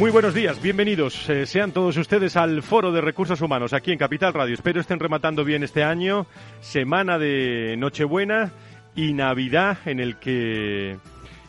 Muy buenos días, bienvenidos eh, sean todos ustedes al Foro de Recursos Humanos aquí en Capital Radio. Espero estén rematando bien este año, semana de Nochebuena y Navidad en el que...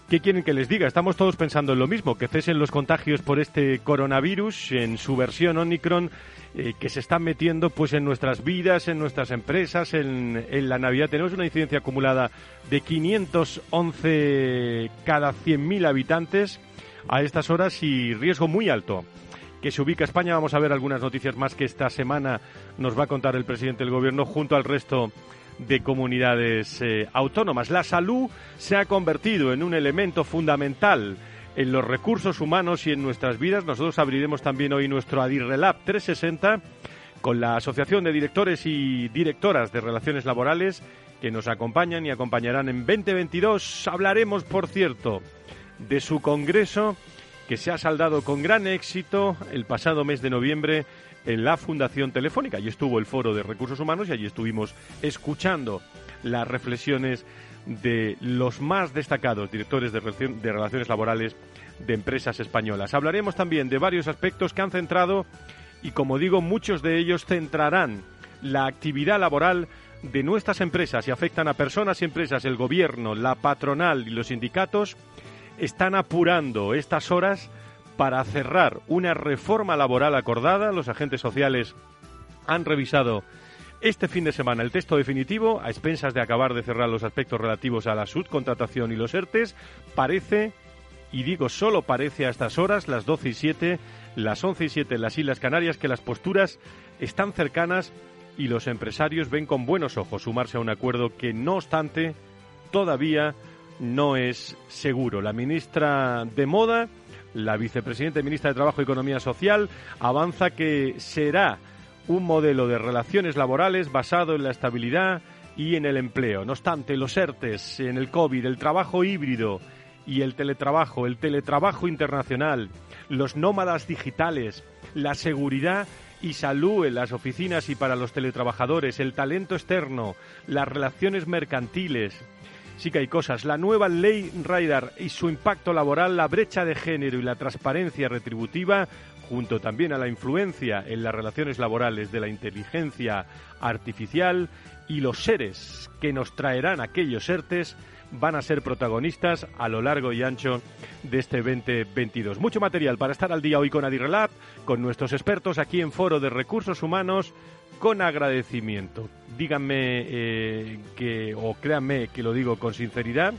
¿Qué quieren que les diga? Estamos todos pensando en lo mismo, que cesen los contagios por este coronavirus en su versión Omicron eh, que se están metiendo pues en nuestras vidas, en nuestras empresas, en, en la Navidad. Tenemos una incidencia acumulada de 511 cada 100.000 habitantes a estas horas y riesgo muy alto que se ubica España. Vamos a ver algunas noticias más que esta semana nos va a contar el presidente del Gobierno junto al resto de comunidades eh, autónomas. La salud se ha convertido en un elemento fundamental en los recursos humanos y en nuestras vidas. Nosotros abriremos también hoy nuestro Adirrelab 360 con la Asociación de Directores y Directoras de Relaciones Laborales que nos acompañan y acompañarán en 2022. Hablaremos, por cierto, de su congreso que se ha saldado con gran éxito el pasado mes de noviembre en la Fundación Telefónica. Allí estuvo el Foro de Recursos Humanos y allí estuvimos escuchando las reflexiones de los más destacados directores de, relaciones laborales de empresas españolas. Hablaremos también de varios aspectos que han centrado y, como digo, muchos de ellos centrarán la actividad laboral de nuestras empresas y afectan a personas y empresas, el gobierno, la patronal y los sindicatos están apurando estas horas para cerrar una reforma laboral acordada. Los agentes sociales han revisado este fin de semana el texto definitivo, a expensas de acabar de cerrar los aspectos relativos a la subcontratación y los ERTES, parece, y digo solo parece a estas horas, las 12 y 7, las 11 y 7 en las Islas Canarias, que las posturas están cercanas y los empresarios ven con buenos ojos sumarse a un acuerdo que, no obstante, todavía no es seguro. La ministra de Moda, la vicepresidenta y ministra de Trabajo y Economía Social, avanza que será un modelo de relaciones laborales basado en la estabilidad y en el empleo. No obstante, los ERTES, en el COVID, el trabajo híbrido y el teletrabajo, el teletrabajo internacional, los nómadas digitales, la seguridad y salud en las oficinas y para los teletrabajadores, el talento externo, las relaciones mercantiles, sí que hay cosas. La nueva ley Radar y su impacto laboral, la brecha de género y la transparencia retributiva, junto también a la influencia en las relaciones laborales de la inteligencia artificial y los seres que nos traerán aquellos ERTES, van a ser protagonistas a lo largo y ancho de este 2022. Mucho material para estar al día hoy con Adirrelab, con nuestros expertos aquí en Foro de Recursos Humanos con agradecimiento. Díganme eh, que, o créanme que lo digo con sinceridad,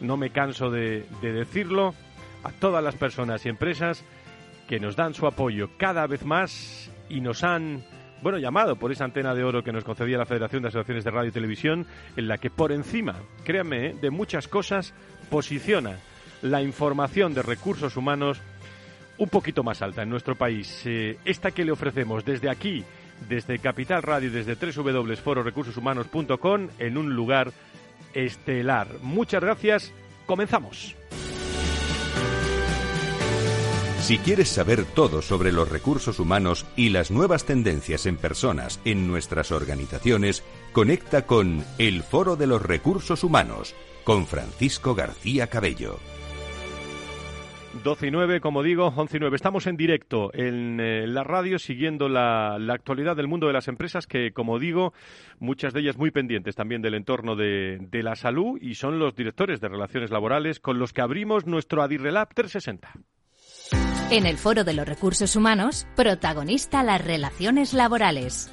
no me canso de, de decirlo, a todas las personas y empresas que nos dan su apoyo cada vez más y nos han bueno, llamado por esa antena de oro que nos concedía la Federación de Asociaciones de Radio y Televisión, en la que por encima, créanme, eh, de muchas cosas, posiciona la información de recursos humanos un poquito más alta en nuestro país. Eh, esta que le ofrecemos desde aquí, desde Capital Radio, desde www.fororecursoshumanos.com, en un lugar estelar. Muchas gracias. Comenzamos. Si quieres saber todo sobre los recursos humanos y las nuevas tendencias en personas en nuestras organizaciones, conecta con El Foro de los Recursos Humanos con Francisco García Cabello. 12 y 9, como digo, 11 y 9. Estamos en directo en eh, la radio siguiendo la, actualidad del mundo de las empresas que, como digo, muchas de ellas muy pendientes también del entorno de, de la salud y son los directores de relaciones laborales con los que abrimos nuestro Adirrelab 360. En el Foro de los Recursos Humanos, protagonista las relaciones laborales.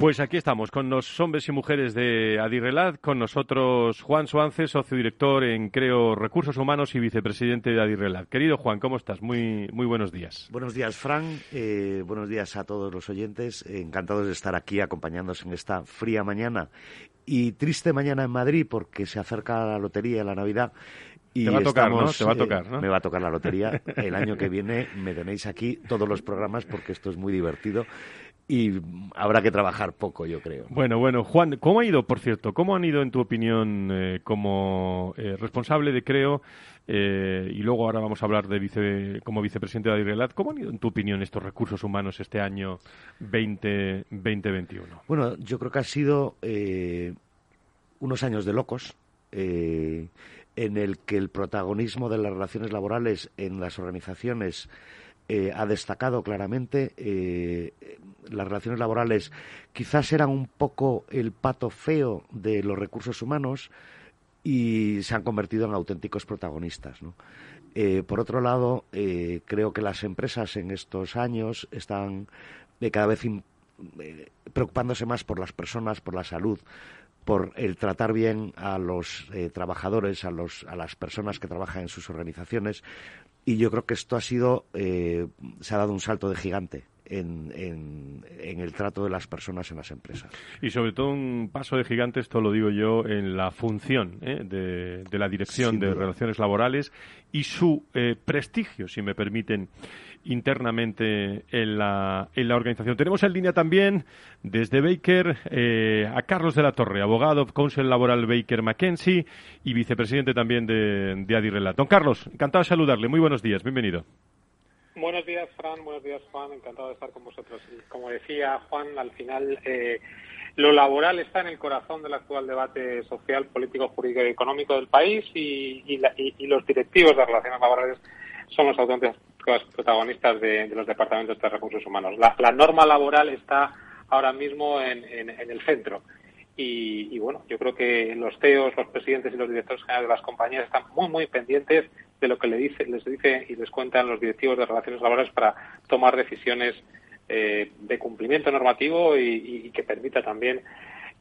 Pues aquí estamos con los hombres y mujeres de Adirrelad, con nosotros Juan Suárez, socio director en Creo Recursos Humanos y vicepresidente de Adirrelad. Querido Juan, ¿cómo estás? Muy, muy buenos días. Buenos días, Fran. Eh, buenos días a todos los oyentes. encantados de estar aquí acompañándonos en esta fría mañana y triste mañana en Madrid porque se acerca la lotería, la Navidad y Te va a tocar, ¿no? Te va a tocar, ¿no? me va a tocar la lotería. El año que viene me tenéis aquí todos los programas porque esto es muy divertido y habrá que trabajar poco, yo creo. Bueno, bueno, Juan, ¿cómo ha ido, por cierto, cómo han ido, en tu opinión, eh, como eh, responsable de Creo, eh, y luego ahora vamos a hablar de vice, como vicepresidente de Adirrelat, ¿cómo han ido, en tu opinión, estos recursos humanos este año 20, 2021? Bueno, yo creo que ha sido unos años de locos en el que el protagonismo de las relaciones laborales en las organizaciones eh, ha destacado claramente. Eh, las relaciones laborales quizás eran un poco el pato feo de los recursos humanos y se han convertido en auténticos protagonistas. Eh, por otro lado, creo que las empresas en estos años están cada vez preocupándose más por las personas, por la salud, por el tratar bien a los trabajadores, a, los, a las personas que trabajan en sus organizaciones. Y yo creo que esto ha sido, eh, se ha dado un salto de gigante en, en, el trato de las personas en las empresas. Y sobre todo un paso de gigante, esto lo digo yo, en la función ¿eh? de, de, la Dirección de Relaciones Laborales y su prestigio, si me permiten internamente en la, en la organización. Tenemos en línea también desde Baker eh, a Carlos de la Torre, abogado, counsel laboral Baker McKenzie y vicepresidente también de, de Adirrelat. Don Carlos, encantado de saludarle. Muy buenos días, bienvenido. Buenos días, Fran. Buenos días, Juan. Encantado de estar con vosotros. como decía Juan, al final eh, lo laboral está en el corazón del actual debate social, político, jurídico y económico del país y, y los directivos de relaciones laborales son los auténticos protagonistas de, los departamentos de recursos humanos. La, norma laboral está ahora mismo en, el centro. Y, bueno, yo creo que los CEOs, los presidentes y los directores generales de las compañías están muy, muy pendientes de lo que les dice, les dice y les cuentan los directivos de relaciones laborales para tomar decisiones eh, de cumplimiento normativo y que permita también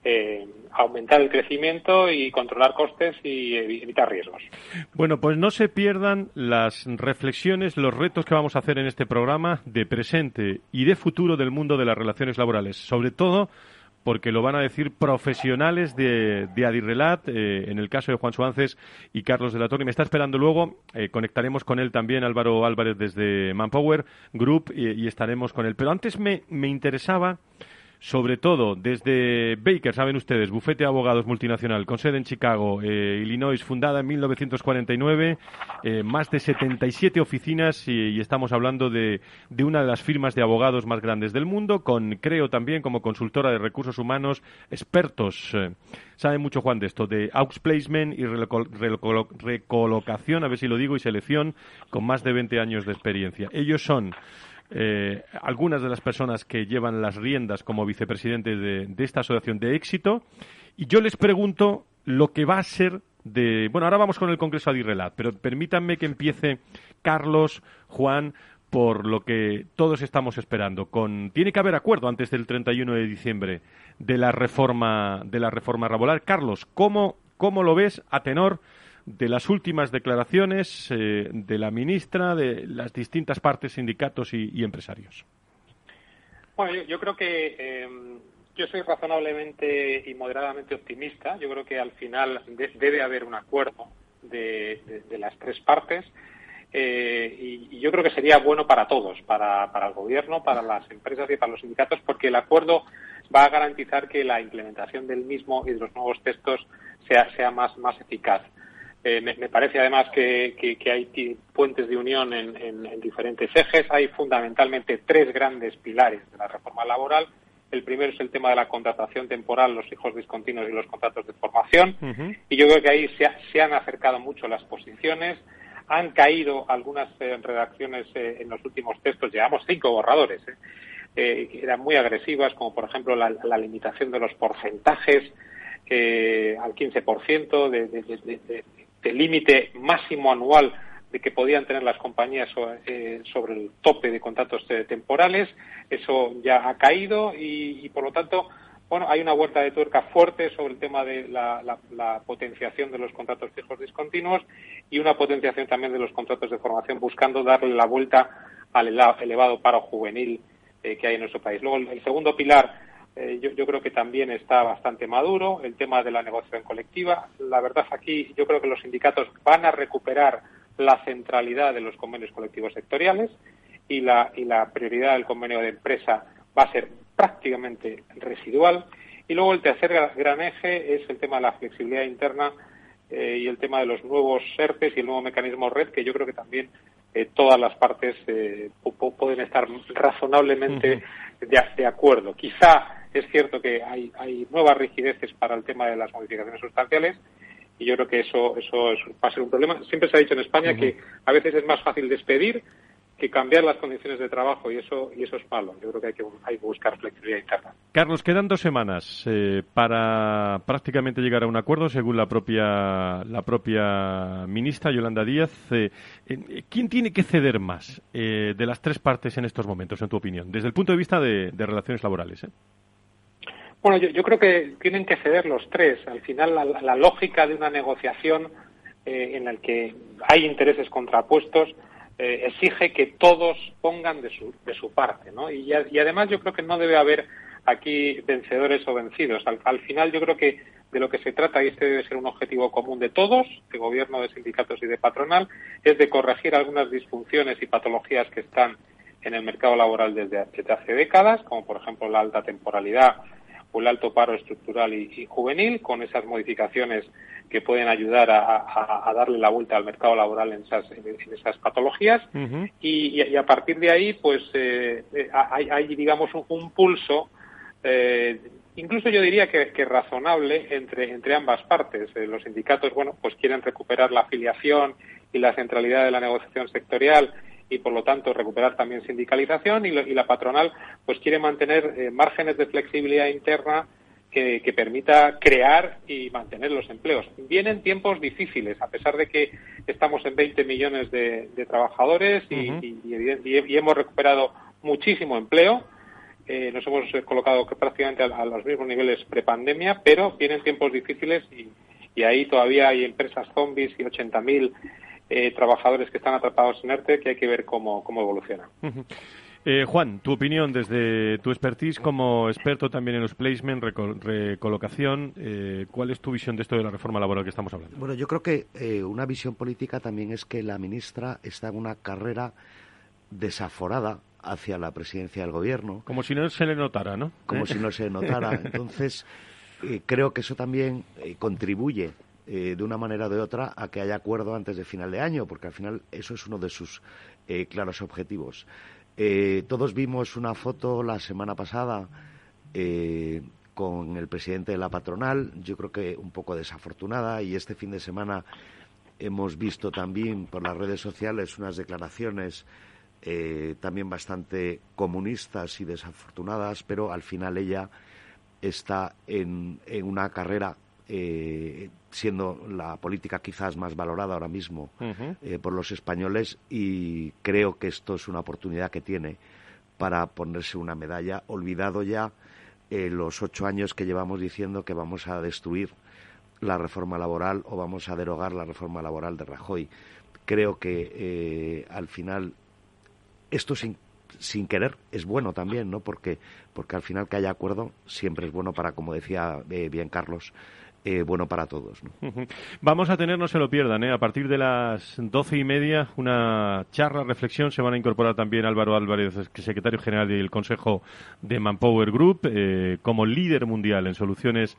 eh, aumentar el crecimiento y controlar costes y evitar riesgos. Bueno, pues no se pierdan las reflexiones, los retos que vamos a hacer en este programa de presente y de futuro del mundo de las relaciones laborales, sobre todo porque lo van a decir profesionales de, de Adirrelat, eh, en el caso de Juan Suárez y Carlos de la Torre. Me está esperando luego, eh, conectaremos con él también, Álvaro Álvarez desde Manpower Group, y, y estaremos con él. Pero antes me, me interesaba sobre todo desde Baker, saben ustedes, bufete de abogados multinacional con sede en Chicago, eh, Illinois, fundada en 1949, eh, más de 77 oficinas y, estamos hablando de, de, una de las firmas de abogados más grandes del mundo, con creo también como consultora de recursos humanos, expertos. Eh, saben mucho Juan de esto, de outplacement y recolocación, a ver si lo digo, y selección, con más de 20 años de experiencia. Ellos son eh, algunas de las personas que llevan las riendas como vicepresidentes de, esta asociación de éxito. Y yo les pregunto lo que va a ser de. Bueno, ahora vamos con el Congreso Adirrelat, pero permítanme que empiece Carlos, Juan, por lo que todos estamos esperando. Con, tiene que haber acuerdo antes del 31 de diciembre de la reforma, de la reforma laboral. Carlos, ¿cómo, cómo lo ves a tenor de las últimas declaraciones eh, de la ministra, de las distintas partes, sindicatos y, empresarios? Bueno, yo, creo que em, yo soy razonablemente y moderadamente optimista. Yo creo que al final debe haber un acuerdo de, las tres partes. Eh, y, yo creo que sería bueno para todos, para, para el gobierno, para las empresas y para los sindicatos, porque el acuerdo va a garantizar que la implementación del mismo y de los nuevos textos sea, sea más, más eficaz. Eh, me, parece además que, hay puentes de unión en, diferentes ejes. Hay fundamentalmente tres grandes pilares de la reforma laboral. El primero es el tema de la contratación temporal, los hijos discontinuos y los contratos de formación. Y yo creo que ahí se, han acercado mucho las posiciones. Han caído algunas eh, redacciones eh, en los últimos textos. Llevamos cinco borradores. que eran muy agresivas, como por ejemplo la, limitación de los porcentajes al 15% de, de, de límite máximo anual de que podían tener las compañías eh, sobre el tope de contratos eh, temporales. Eso ya ha caído y, por lo tanto, bueno, hay una vuelta de tuerca fuerte sobre el tema de la, potenciación de los contratos fijos discontinuos y una potenciación también de los contratos de formación buscando darle la vuelta al elevado paro juvenil eh, que hay en nuestro país. Luego, el segundo pilar eh, yo, creo que también está bastante maduro el tema de la negociación colectiva. La verdad aquí yo creo que los sindicatos van a recuperar la centralidad de los convenios colectivos sectoriales y la, y la prioridad del convenio de empresa va a ser prácticamente residual. Y luego el tercer gran eje es el tema de la flexibilidad interna eh, y el tema de los nuevos SERPES y el nuevo mecanismo red, que yo creo que también eh, todas las partes pueden estar razonablemente de, de, acuerdo. Quizá es cierto que hay, hay nuevas rigideces para el tema de las modificaciones sustanciales y yo creo que eso, eso va a ser un problema. Siempre se ha dicho en España que a veces es más fácil despedir que cambiar las condiciones de trabajo y eso y eso es malo. Yo creo que hay que, hay que buscar flexibilidad interna. Carlos, quedan dos semanas eh, para prácticamente llegar a un acuerdo, según la propia la propia ministra Yolanda Díaz. Eh, eh, ¿Quién tiene que ceder más de las tres partes en estos momentos, en tu opinión, desde el punto de vista de, de relaciones laborales? Bueno, yo, creo que tienen que ceder los tres. Al final, la, lógica de una negociación eh, en la que hay intereses contrapuestos eh, exige que todos pongan de su, de su parte, ¿no? Y, además yo creo que no debe haber aquí vencedores o vencidos. Al, final yo creo que de lo que se trata, y este debe ser un objetivo común de todos, de gobierno, de sindicatos y de patronal, es de corregir algunas disfunciones y patologías que están en el mercado laboral desde hace décadas, como por ejemplo la alta temporalidad o el alto paro estructural y, juvenil, con esas modificaciones que pueden ayudar a, darle la vuelta al mercado laboral en esas, en esas patologías. y, a partir de ahí, pues eh, eh, hay, digamos, un, pulso, eh, incluso yo diría que, que, razonable entre, entre ambas partes. los sindicatos, bueno, pues quieren recuperar la afiliación y la centralidad de la negociación sectorial y por lo tanto recuperar también sindicalización y, la patronal pues quiere mantener eh, márgenes de flexibilidad interna que, permita crear y mantener los empleos. Vienen tiempos difíciles, a pesar de que estamos en 20 millones de, trabajadores y, hemos recuperado muchísimo empleo. Eh, nos hemos colocado prácticamente a, los mismos niveles prepandemia, pero vienen tiempos difíciles y, ahí todavía hay empresas zombies y 80.000 eh, trabajadores que están atrapados en ERTE que hay que ver cómo, cómo evoluciona. Eh, Juan, tu opinión desde tu expertise como experto también en los placement, recolocación, eh, ¿cuál es tu visión de esto de la reforma laboral que estamos hablando? Bueno, yo creo que una visión política también es que la ministra está en una carrera desaforada hacia la presidencia del gobierno. Como si no se le notara, ¿no? Como si no se le notara. Entonces, creo que eso también contribuye eh, de una manera o de otra a que haya acuerdo antes de final de año, porque al final eso es uno de sus eh, claros objetivos. Eh, todos vimos una foto la semana pasada con el presidente de la patronal, yo creo que un poco desafortunada, y este fin de semana hemos visto también por las redes sociales unas declaraciones también bastante comunistas y desafortunadas, pero al final ella está en, en una carrera eh, siendo la política quizás más valorada ahora mismo eh, por los españoles y creo que esto es una oportunidad que tiene para ponerse una medalla, olvidado ya eh, los ocho años que llevamos diciendo que vamos a destruir la reforma laboral o vamos a derogar la reforma laboral de Rajoy. Creo que al final esto sin, sin querer es bueno también, ¿no? Porque, porque al final que haya acuerdo siempre es bueno para, como decía bien Carlos, eh, bueno para todos. Vamos a tener, no se lo pierdan, ¿eh? a partir de las doce y media, una charla, reflexión. Se van a incorporar también Álvaro Álvarez, secretario general del Consejo de Manpower Group, eh, como líder mundial en soluciones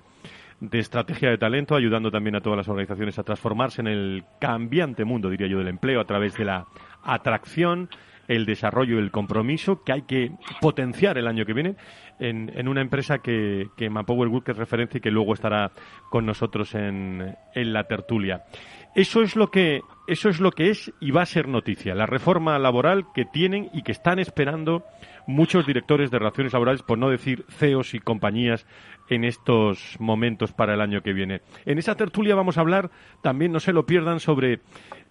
de estrategia de talento, ayudando también a todas las organizaciones a transformarse en el cambiante mundo, diría yo, del empleo a través de la atracción, el desarrollo el compromiso que hay que potenciar el año que viene en, una empresa que, que Manpower Group es referencia y que luego estará con nosotros en, en la tertulia. Eso es lo que eso es lo que es y va a ser noticia, la reforma laboral que tienen y que están esperando muchos directores de relaciones laborales, por no decir CEOs y compañías en estos momentos para el año que viene. En esa tertulia vamos a hablar, también no se lo pierdan, sobre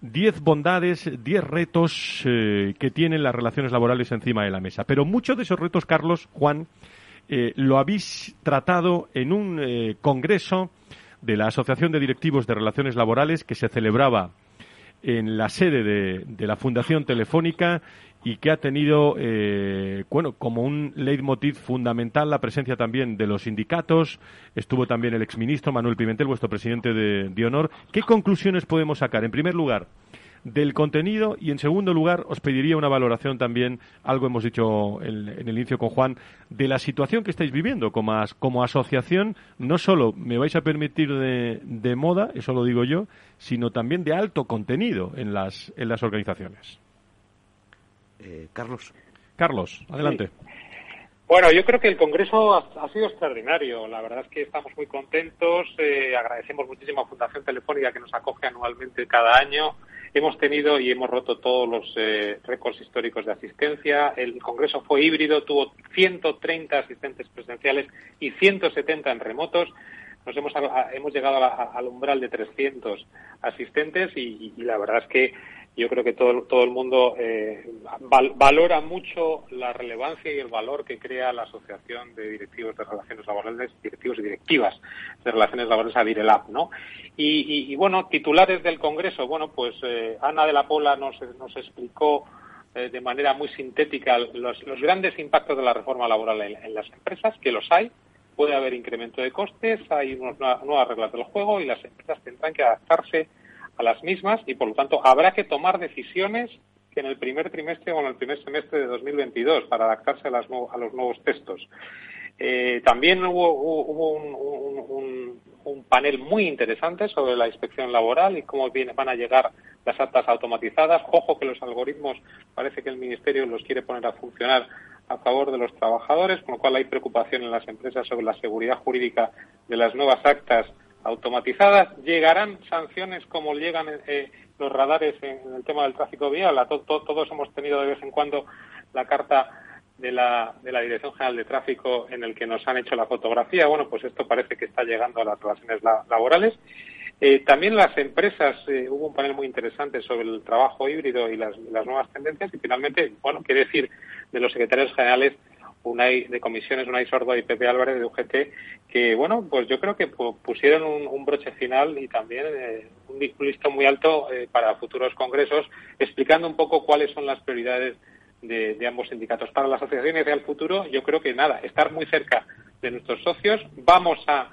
10 bondades, 10 retos eh, que tienen las relaciones laborales encima de la mesa. Pero muchos de esos retos, Carlos, Juan, eh, lo habéis tratado en un eh, congreso de la Asociación de Directivos de Relaciones Laborales que se celebraba en la sede de, la Fundación Telefónica y que ha tenido, eh, bueno, como un leitmotiv fundamental la presencia también de los sindicatos. Estuvo también el exministro Manuel Pimentel, vuestro presidente de honor. ¿Qué conclusiones podemos sacar? En primer lugar, del contenido y, en segundo lugar, os pediría una valoración también, algo hemos dicho en, el inicio con Juan, de la situación que estáis viviendo como, como asociación, no solo me vais a permitir de, moda, eso lo digo yo, sino también de alto contenido en las, en las organizaciones. Eh, Carlos. Carlos, adelante. Bueno, yo creo que el Congreso ha, sido extraordinario. La verdad es que estamos muy contentos. Eh, agradecemos muchísimo a Fundación Telefónica que nos acoge anualmente cada año. Hemos tenido y hemos roto todos los eh, récords históricos de asistencia. El Congreso fue híbrido, tuvo 130 asistentes presenciales y 170 en remotos. Nos hemos, hemos llegado al umbral de 300 asistentes y la verdad es que yo creo que todo, todo el mundo eh, valora mucho la relevancia y el valor que crea la Asociación de Directivos de Relaciones Laborales, directivos y directivas de Relaciones Laborales a DIRELAB, ¿no? Y, bueno, titulares del Congreso, bueno, pues eh, Ana de la Pola nos, nos explicó eh, de manera muy sintética los, grandes impactos de la reforma laboral en, las empresas, que los hay, puede haber incremento de costes, hay unas nuevas reglas del juego y las empresas tendrán que adaptarse a las mismas y, por lo tanto, habrá que tomar decisiones que en el primer trimestre o en el primer semestre de 2022 para adaptarse a, a los nuevos textos. Eh, también hubo, un, panel muy interesante sobre la inspección laboral y cómo viene, van a llegar las actas automatizadas. Ojo que los algoritmos parece que el Ministerio los quiere poner a funcionar a favor de los trabajadores, con lo cual hay preocupación en las empresas sobre la seguridad jurídica de las nuevas actas automatizadas. ¿Llegarán sanciones como llegan eh, los radares en, el tema del tráfico vial? todos hemos tenido de vez en cuando la carta de la, de la Dirección General de Tráfico en el que nos han hecho la fotografía. Bueno, pues esto parece que está llegando a las relaciones laborales. Eh, también las empresas, eh, hubo un panel muy interesante sobre el trabajo híbrido y las, las nuevas tendencias. Y finalmente, bueno, qué decir de los secretarios generales UNAI de comisiones, Unai Sordo y Pepe Álvarez de UGT, que bueno, pues yo creo que pusieron un, broche final y también eh, un listo muy alto eh, para futuros congresos, explicando un poco cuáles son las prioridades de, ambos sindicatos. Para las asociaciones de al futuro, yo creo que nada, estar muy cerca de nuestros socios, vamos a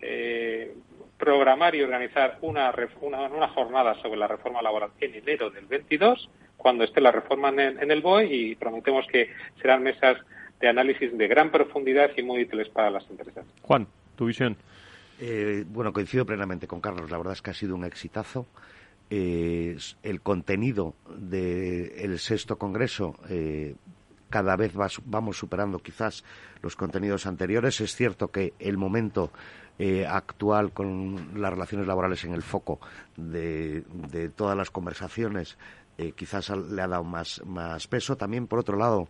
eh, programar y organizar una, una, jornada sobre la reforma laboral en enero del 22, cuando esté la reforma en, en el BOE y prometemos que serán mesas de análisis de gran profundidad y muy útiles para las empresas. Juan, tu visión. Eh, bueno, coincido plenamente con Carlos. La verdad es que ha sido un exitazo. Eh, el contenido del sexto congreso eh, cada vez vamos superando quizás los contenidos anteriores. Es cierto que el momento actual con las relaciones laborales en el foco de, todas las conversaciones quizás le ha dado más, más peso. También, por otro lado,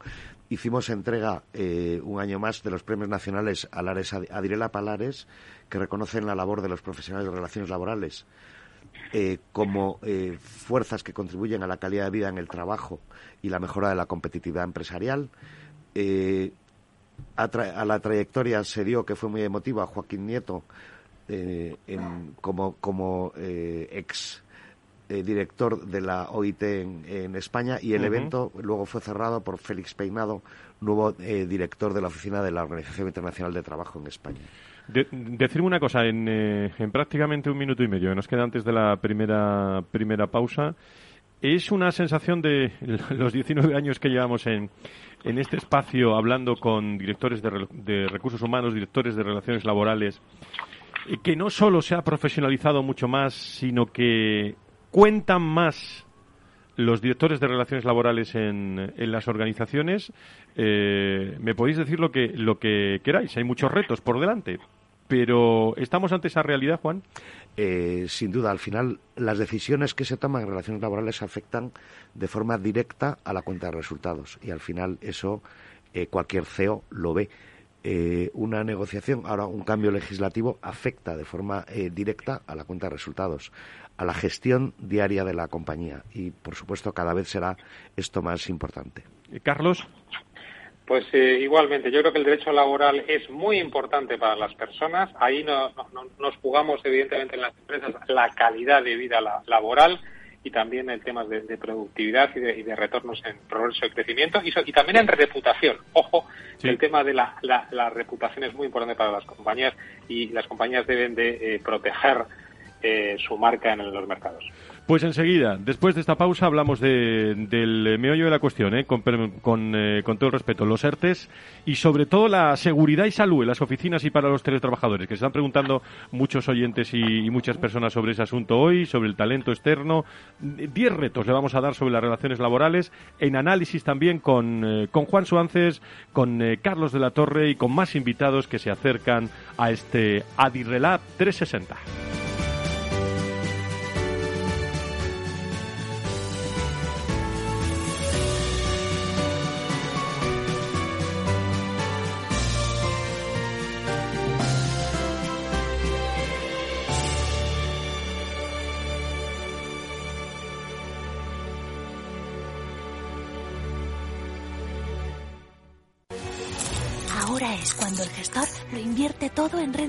hicimos entrega eh, un año más de los premios nacionales a Lares Palares, que reconocen la labor de los profesionales de relaciones laborales eh, como eh, fuerzas que contribuyen a la calidad de vida en el trabajo y la mejora de la competitividad empresarial. A, la trayectoria se dio que fue muy emotiva Joaquín Nieto como, como ex eh, director de la OIT en, España y el evento luego fue cerrado por Félix Peinado, nuevo eh, director de la oficina de la Organización Internacional de Trabajo en España. decirme una cosa, en, eh, en, prácticamente un minuto y medio, que nos queda antes de la primera, primera pausa, es una sensación de los 19 años que llevamos en, en este espacio hablando con directores de, de recursos humanos, directores de relaciones laborales, que no solo se ha profesionalizado mucho más, sino que cuentan más los directores de relaciones laborales en, en las organizaciones. Eh, me podéis decir lo que, lo que queráis, hay muchos retos por delante. Pero ¿estamos ante esa realidad, Juan? Eh, sin duda, al final las decisiones que se toman en relaciones laborales afectan de forma directa a la cuenta de resultados y al final eso eh, cualquier CEO lo ve. Una negociación, ahora un cambio legislativo, afecta de forma directa a la cuenta de resultados, a la gestión diaria de la compañía y, por supuesto, cada vez será esto más importante. Carlos. Pues eh, igualmente, yo creo que el derecho laboral es muy importante para las personas. Ahí no, nos jugamos, evidentemente, en las empresas la calidad de vida laboral y también en temas de, productividad y de, retornos en progreso y crecimiento y, también en reputación. Ojo, el tema de la, reputación es muy importante para las compañías y las compañías deben de eh, proteger eh, su marca en los mercados. Pues enseguida, después de esta pausa, hablamos del meollo de la cuestión, ¿eh? con, eh, con, todo el respeto, los ERTES y sobre todo la seguridad y salud en las oficinas y para los teletrabajadores, que se están preguntando muchos oyentes y, muchas personas sobre ese asunto hoy, sobre el talento externo. Diez retos le vamos a dar sobre las relaciones laborales, en análisis también con, eh, con Juan Suances, con Carlos de la Torre y con más invitados que se acercan a este Adirrelab 360.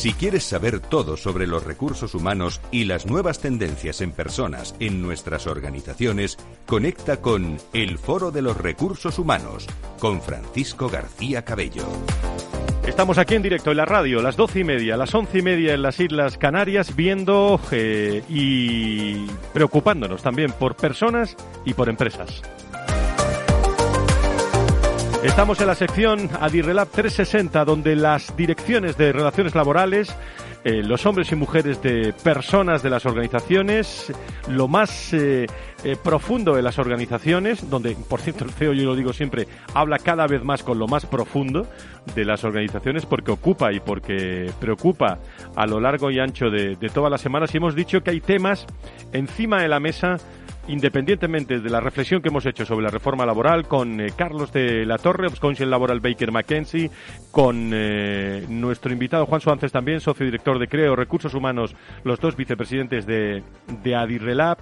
Si quieres saber todo sobre los recursos humanos y las nuevas tendencias en personas en nuestras organizaciones, conecta con El Foro de los Recursos Humanos con Francisco García Cabello. Estamos aquí en directo en la radio, las doce y media, las once y media en las Islas Canarias, viendo eh, y preocupándonos también por personas y por empresas. Estamos en la sección Adirrelab 360, donde las direcciones de relaciones laborales, eh, los hombres y mujeres de personas de las organizaciones, lo más eh, eh, profundo de las organizaciones, donde, por cierto, el CEO, yo lo digo siempre, habla cada vez más con lo más profundo de las organizaciones porque ocupa y porque preocupa a lo largo y ancho de, de todas las semanas. Y hemos dicho que hay temas encima de la mesa independientemente de la reflexión que hemos hecho sobre la reforma laboral con eh, Carlos de la Torre, Council Laboral Baker McKenzie, con eh, nuestro invitado Juan Suárez también, socio director de Creo Recursos Humanos, los dos vicepresidentes de, de Adirrelab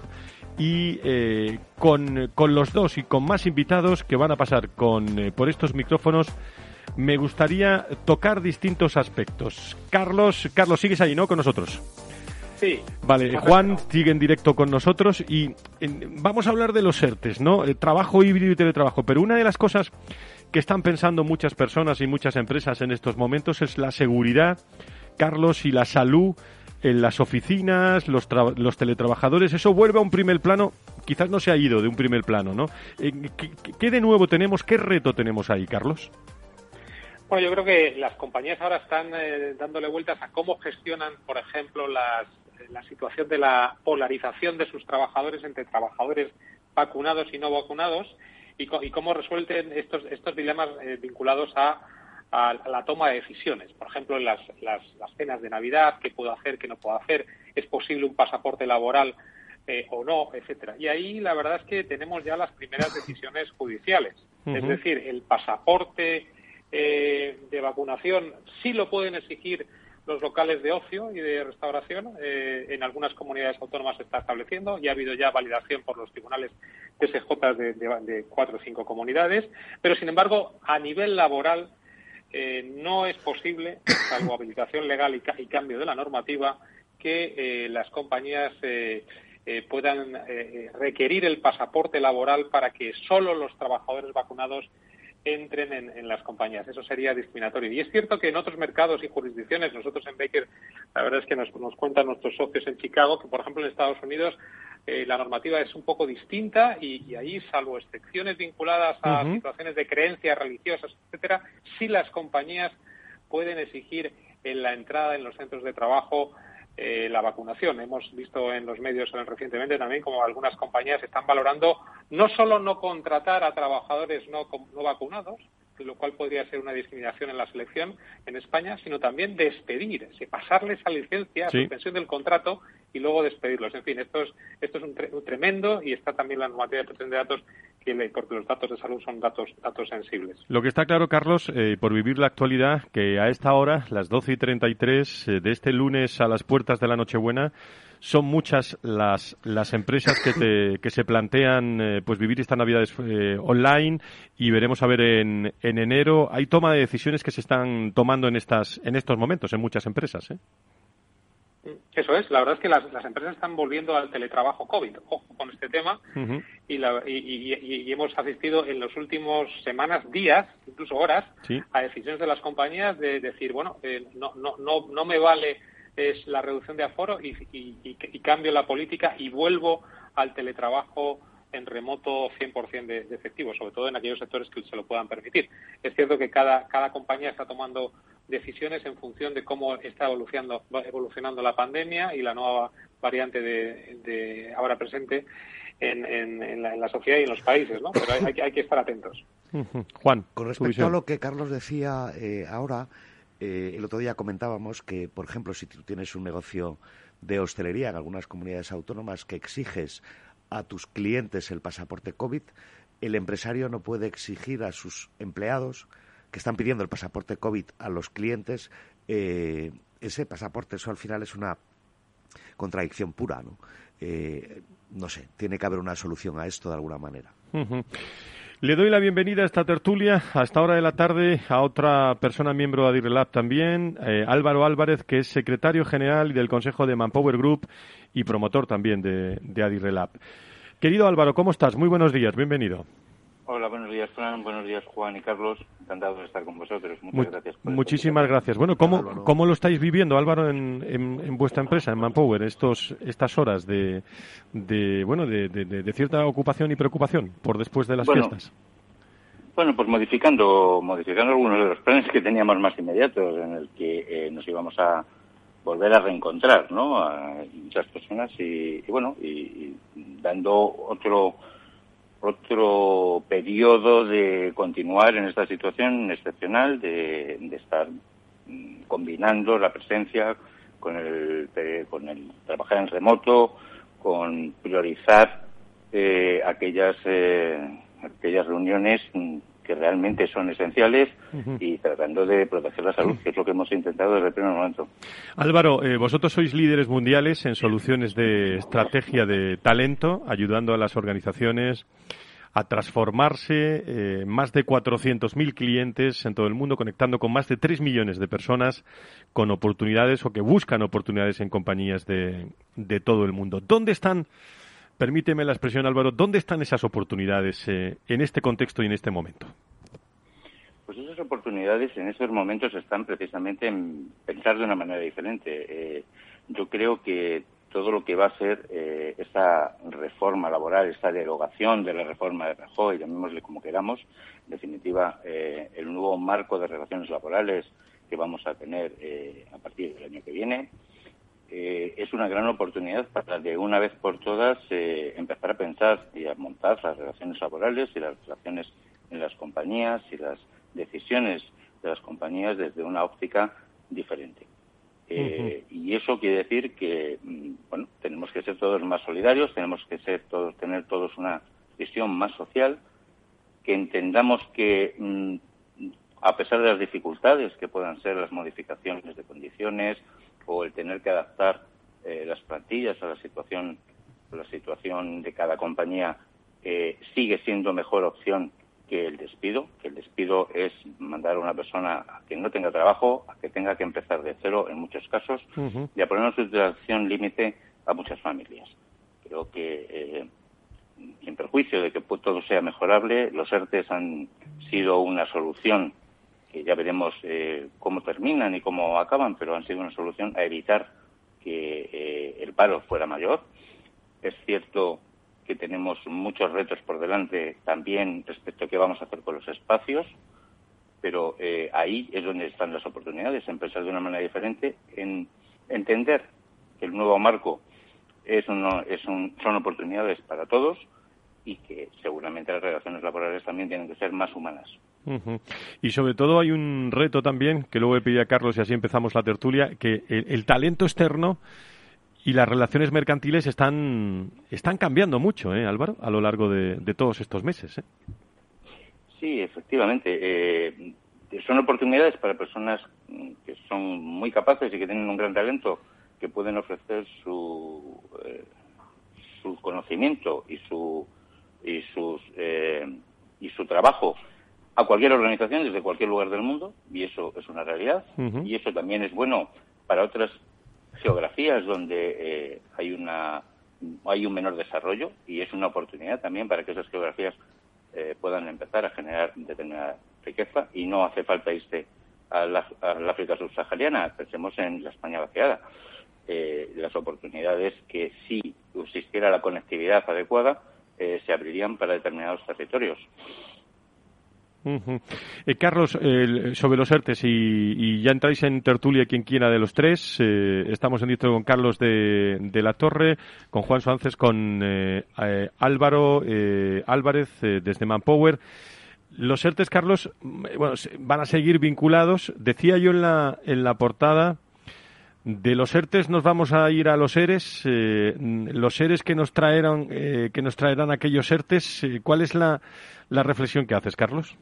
y eh, con, con, los dos y con más invitados que van a pasar con, por estos micrófonos me gustaría tocar distintos aspectos. Carlos, Carlos, sigues ahí, ¿no? Con nosotros. Sí. Vale, Juan sigue en directo con nosotros y vamos a hablar de los ERTES, ¿no? El trabajo híbrido y teletrabajo. Pero una de las cosas que están pensando muchas personas y muchas empresas en estos momentos es la seguridad, Carlos, y la salud en las oficinas, los, los teletrabajadores. Eso vuelve a un primer plano. Quizás no se ha ido de un primer plano, ¿no? Eh, ¿Qué, qué de nuevo tenemos? ¿Qué reto tenemos ahí, Carlos? Bueno, yo creo que las compañías ahora están eh, dándole vueltas a cómo gestionan, por ejemplo, las, la situación de la polarización de sus trabajadores entre trabajadores vacunados y no vacunados y, cómo resuelven estos, estos dilemas eh, vinculados a, la toma de decisiones. Por ejemplo, en las, las, cenas de Navidad, qué puedo hacer, qué no puedo hacer, es posible un pasaporte laboral eh, o no, etcétera. Y ahí la verdad es que tenemos ya las primeras decisiones judiciales. Es decir, el pasaporte eh, de vacunación sí lo pueden exigir los locales de ocio y de restauración. Eh, en algunas comunidades autónomas se está estableciendo y ha habido ya validación por los tribunales TSJ de, de, cuatro o cinco comunidades. Pero, sin embargo, a nivel laboral eh, no es posible, salvo habilitación legal y, cambio de la normativa, que eh, las compañías puedan requerir el pasaporte laboral para que solo los trabajadores vacunados entren en, las compañías. Eso sería discriminatorio. Y es cierto que en otros mercados y jurisdicciones, nosotros en Baker, la verdad es que nos, cuentan nuestros socios en Chicago que, por ejemplo, en Estados Unidos eh, la normativa es un poco distinta y, ahí, salvo excepciones vinculadas a situaciones de creencias religiosas, etcétera, sí las compañías pueden exigir en la entrada en los centros de trabajo eh, la vacunación. Hemos visto en los medios recientemente también como algunas compañías están valorando no solo no contratar a trabajadores no, no vacunados, lo cual podría ser una discriminación en la selección en España, sino también despedir, pasarles a licencia, suspensión del contrato y luego despedirlos. En fin, esto es, esto es un, tremendo y está también la normativa de protección de datos porque los datos de salud son datos, datos sensibles. Lo que está claro, Carlos, eh, por vivir la actualidad, que a esta hora, las 12 y 33 eh, de este lunes a las puertas de la Nochebuena, son muchas las, las empresas que, que se plantean eh, pues vivir esta Navidad online y veremos a ver en, en enero. Hay toma de decisiones que se están tomando en, estas, en estos momentos en muchas empresas. ¿eh? Eso es, la verdad es que las, empresas están volviendo al teletrabajo COVID, ojo con este tema, y, hemos asistido en los últimos semanas, días, incluso horas, a decisiones de las compañías de decir, bueno, eh, no, no, no, no me vale es la reducción de aforo y, cambio la política y vuelvo al teletrabajo en remoto 100% de, de efectivo, sobre todo en aquellos sectores que se lo puedan permitir. Es cierto que cada, cada compañía está tomando decisiones en función de cómo está evolucionando, evolucionando la pandemia y la nueva variante de, ahora presente en, la, sociedad y en los países, ¿no? Pero hay, que estar atentos. Juan, con respecto a lo que Carlos decía eh, ahora, eh, el otro día comentábamos que, por ejemplo, si tú tienes un negocio de hostelería en algunas comunidades autónomas que exiges a tus clientes el pasaporte COVID, el empresario no puede exigir a sus empleados que están pidiendo el pasaporte COVID a los clientes, eh, ese pasaporte, eso al final es una contradicción pura, ¿no? Eh, no sé, tiene que haber una solución a esto de alguna manera. Le doy la bienvenida a esta tertulia, a esta hora de la tarde, a otra persona miembro de Adirrelab también, eh, Álvaro Álvarez, que es secretario general del Consejo de Manpower Group y promotor también de, de Adirrelab. Querido Álvaro, ¿cómo estás? Muy buenos días, bienvenido. Hola, buenos días, Fran. Buenos días, Juan y Carlos. Encantado de estar con vosotros. Muchas gracias. muchísimas gracias. Bueno, ¿cómo, ¿cómo lo estáis viviendo, Álvaro, en, en, vuestra empresa, en Manpower, estos, estas horas de, de bueno, de, de, cierta ocupación y preocupación por después de las fiestas? Bueno, pues modificando, modificando algunos de los planes que teníamos más inmediatos, en el que eh, nos íbamos a volver a reencontrar, ¿no? A muchas personas y, bueno, y dando otro otro periodo de continuar en esta situación excepcional, de, estar mm, combinando la presencia con el, con el trabajar en remoto, con priorizar eh, aquellas, eh, aquellas reuniones mm, que realmente son esenciales y tratando de proteger la salud, que es lo que hemos intentado desde el primer momento. Álvaro, eh, vosotros sois líderes mundiales en soluciones de estrategia de talento, ayudando a las organizaciones a transformarse, eh, más de 400.000 clientes en todo el mundo, conectando con más de 3 millones de personas con oportunidades o que buscan oportunidades en compañías de, de todo el mundo. ¿Dónde están permíteme la expresión, Álvaro, ¿dónde están esas oportunidades eh, en este contexto y en este momento? Pues esas oportunidades en estos momentos están precisamente en pensar de una manera diferente. Eh, yo creo que todo lo que va a ser eh, esta reforma laboral, esta derogación de la reforma de Rajoy, llamémosle como queramos, en definitiva, el nuevo marco de relaciones laborales que vamos a tener a partir del año que viene, eh, es una gran oportunidad para de una vez por todas eh, empezar a pensar y a montar las relaciones laborales y las relaciones en las compañías y las decisiones de las compañías desde una óptica diferente. Eh, y eso quiere decir que mm, bueno tenemos que ser todos más solidarios, tenemos que ser todos tener todos una visión más social, que entendamos que mm, a pesar de las dificultades que puedan ser las modificaciones de condiciones o el tener que adaptar eh, las plantillas a la situación, la situación de cada compañía eh, sigue siendo mejor opción que el despido, que el despido es mandar a una persona a que no tenga trabajo, a que tenga que empezar de cero en muchos casos, y a poner una situación límite a muchas familias. Creo que, eh, sin perjuicio de que todo sea mejorable, los ERTES han sido una solución que ya veremos eh, cómo terminan y cómo acaban, pero han sido una solución a evitar que eh, el paro fuera mayor. Es cierto que tenemos muchos retos por delante también respecto a qué vamos a hacer con los espacios, pero eh, ahí es donde están las oportunidades, empezar de una manera diferente, en entender que el nuevo marco es, uno, son oportunidades para todos y que seguramente las relaciones laborales también tienen que ser más humanas. Y sobre todo hay un reto también, que luego he pedido a Carlos y así empezamos la tertulia, que el, talento externo y las relaciones mercantiles están, están cambiando mucho, ¿eh, Álvaro, a lo largo de, todos estos meses. ¿eh? Sí, efectivamente. Eh, son oportunidades para personas que son muy capaces y que tienen un gran talento, que pueden ofrecer su, eh, su conocimiento y su, y, sus, y su trabajo a cualquier organización desde cualquier lugar del mundo y eso es una realidad. Y eso también es bueno para otras geografías donde eh, hay una hay un menor desarrollo y es una oportunidad también para que esas geografías eh, puedan empezar a generar determinada riqueza. Y no hace falta irse a la, África subsahariana, pensemos en la España vaciada. Eh, las oportunidades que si existiera la conectividad adecuada se abrirían para determinados territorios. Eh, Carlos, sobre los ERTES, y, ya entráis en tertulia quien quiera de los tres. Eh, estamos en directo con Carlos de, la Torre, con Juan Suárez, con eh, Álvaro Álvarez desde Manpower. Los ERTES, Carlos, bueno, van a seguir vinculados. Decía yo en la, en la portada, de los ERTES nos vamos a ir a los ERES. los ERES que nos traerán, que nos traerán aquellos ERTES. ¿Cuál es la, la reflexión que haces, Carlos?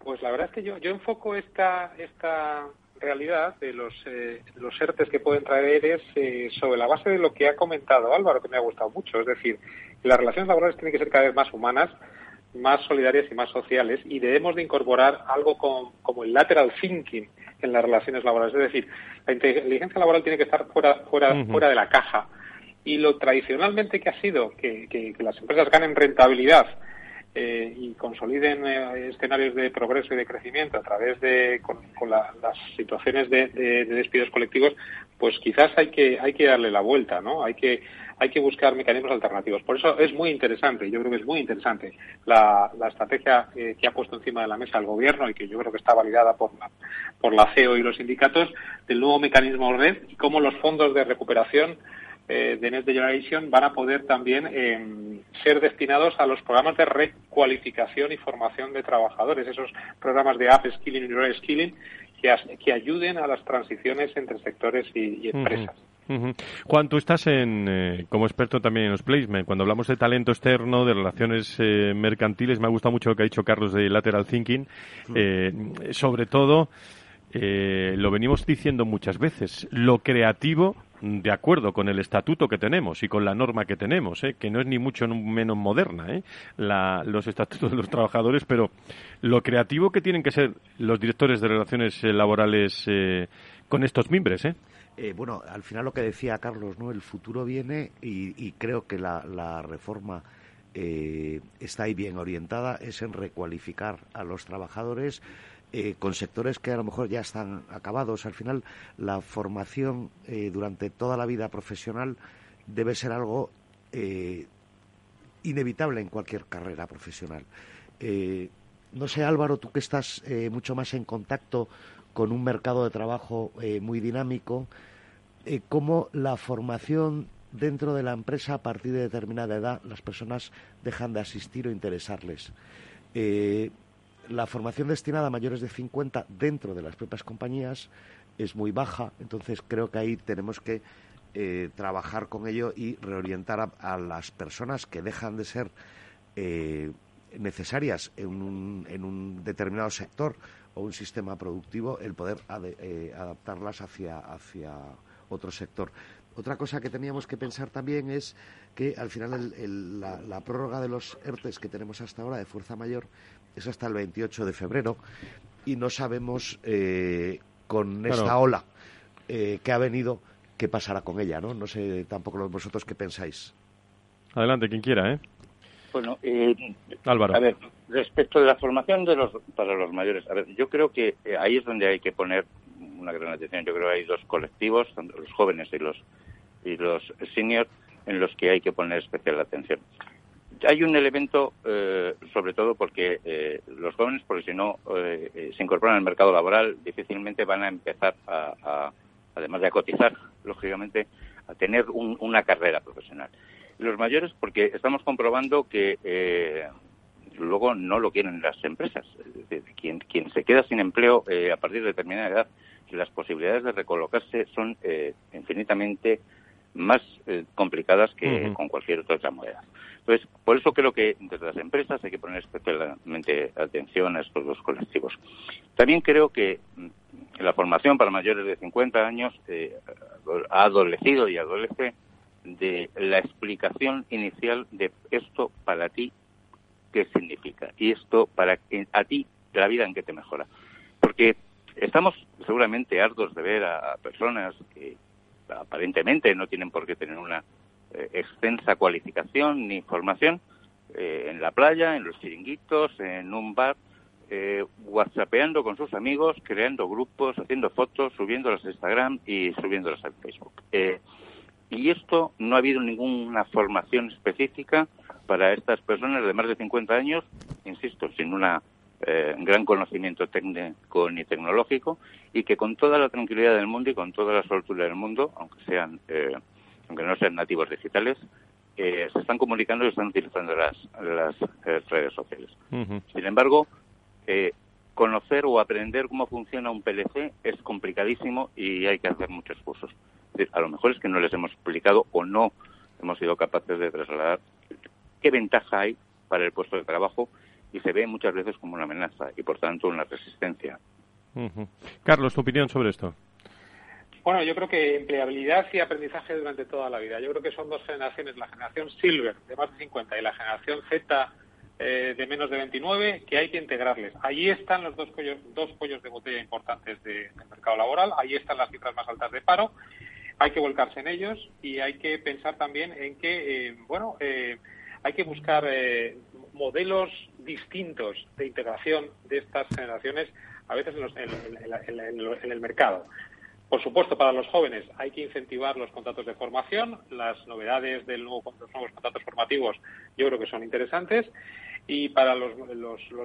Pues la verdad es que yo, yo enfoco esta, esta realidad de los, eh, los ERTES que pueden traer ERES eh, sobre la base de lo que ha comentado Álvaro, que me ha gustado mucho. Es decir, las relaciones laborales tienen que ser cada vez más humanas más solidarias y más sociales y debemos de incorporar algo como el lateral thinking en las relaciones laborales. Es decir, la inteligencia laboral tiene que estar fuera, fuera, fuera de la caja. Y lo tradicionalmente que ha sido que, que, las empresas ganen rentabilidad eh, y consoliden eh, escenarios de progreso y de crecimiento a través de con, las situaciones de, de, despidos colectivos, pues quizás hay que hay que darle la vuelta, ¿no? Hay que hay que buscar mecanismos alternativos. Por eso es muy interesante, yo creo que es muy interesante la, estrategia que, ha puesto encima de la mesa el Gobierno y que yo creo que está validada por la, por la CEO y los sindicatos del nuevo mecanismo red y cómo los fondos de recuperación eh, de Next Generation van a poder también eh, ser destinados a los programas de recualificación y formación de trabajadores, esos programas de upskilling y reskilling que, que ayuden a las transiciones entre sectores y, empresas. Juan, tú estás en, eh, como experto también en los placement. Cuando hablamos de talento externo, de relaciones eh, mercantiles, me ha gustado mucho lo que ha dicho Carlos de lateral thinking. Eh, sobre todo, lo venimos diciendo muchas veces, lo creativo de acuerdo con el estatuto que tenemos y con la norma que tenemos, que no es ni mucho menos moderna, los estatutos de los trabajadores, pero lo creativo que tienen que ser los directores de relaciones laborales con estos mimbres. ¿eh? Eh, bueno, al final lo que decía Carlos, ¿no? El futuro viene y, creo que la, reforma eh, está ahí bien orientada, es en recualificar a los trabajadores eh, con sectores que a lo mejor ya están acabados. Al final, la formación durante toda la vida profesional debe ser algo inevitable en cualquier carrera profesional. no sé, Álvaro, tú que estás mucho más en contacto con un mercado de trabajo eh, muy dinámico, eh, cómo la formación dentro de la empresa a partir de determinada edad las personas dejan de asistir o interesarles. Eh, la formación destinada a mayores de 50 dentro de las propias compañías es muy baja, entonces creo que ahí tenemos que trabajar con ello y reorientar a, las personas que dejan de ser necesarias en un, en un determinado sector o un sistema productivo el poder eh, adaptarlas hacia, hacia otro sector. Otra cosa que teníamos que pensar también es que al final la, prórroga de los ERTES que tenemos hasta ahora de fuerza mayor es hasta el 28 de febrero y no sabemos eh, con esta ola eh, que ha venido qué pasará con ella, ¿no? No sé tampoco vosotros qué pensáis. Adelante, quien quiera, ¿eh? Bueno, eh, Álvaro. A ver, respecto de la formación de los, para los mayores, a ver, yo creo que eh, ahí es donde hay que poner una gran atención. Yo creo que hay dos colectivos, los jóvenes y los y los seniors, en los que hay que poner especial atención. Hay un elemento, eh, sobre todo porque eh, los jóvenes, porque si no se incorporan al mercado laboral, difícilmente van a empezar a, además de a cotizar, lógicamente, a tener una carrera profesional los mayores porque estamos comprobando que eh, luego no lo quieren las empresas. quien, quien se queda sin empleo eh, a partir de determinada edad, las posibilidades de recolocarse son eh, infinitamente más complicadas que con cualquier otra moneda. Entonces, por eso creo que desde las empresas hay que poner especialmente atención a estos dos colectivos. También creo que mm, la formación para mayores de 50 años ha adolecido y adolece de la explicación inicial de esto para ti, qué significa, y esto para a ti, la vida en que te mejora. Porque estamos seguramente hartos de ver a, personas que aparentemente no tienen por qué tener una eh, extensa cualificación ni formación eh, en la playa, en los chiringuitos, en un bar, eh, whatsappeando con sus amigos, creando grupos, haciendo fotos, subiéndolas a Instagram y subiéndolas a Facebook. Eh, y esto no ha habido ninguna formación específica para estas personas de más de 50 años, insisto, sin un eh, gran conocimiento técnico ni tecnológico, y que con toda la tranquilidad del mundo y con toda la soltura del mundo, aunque sean, eh, aunque no sean nativos digitales, eh, se están comunicando y están utilizando las, las redes sociales. Sin embargo, conocer o aprender cómo funciona un PLC es complicadísimo y hay que hacer muchos cursos a lo mejor es que no les hemos explicado o no hemos sido capaces de trasladar qué ventaja hay para el puesto de trabajo y se ve muchas veces como una amenaza y por tanto una resistencia. Carlos, tu opinión sobre esto. Bueno, yo creo que empleabilidad y aprendizaje durante toda la vida. Yo creo que son dos generaciones, la generación Silver de más de 50 y la generación Z eh, de menos de 29 que hay que integrarles. Ahí están los dos pollos, dos pollos de botella importantes del mercado laboral, ahí están las cifras más altas de paro. Hay que volcarse en ellos y hay que pensar también en que, eh, bueno, eh, hay que buscar modelos distintos de integración de estas generaciones a veces en el mercado. Por supuesto, para los jóvenes hay que incentivar los contratos de formación. Las novedades de los nuevos contratos formativos yo creo que son interesantes. Y para los,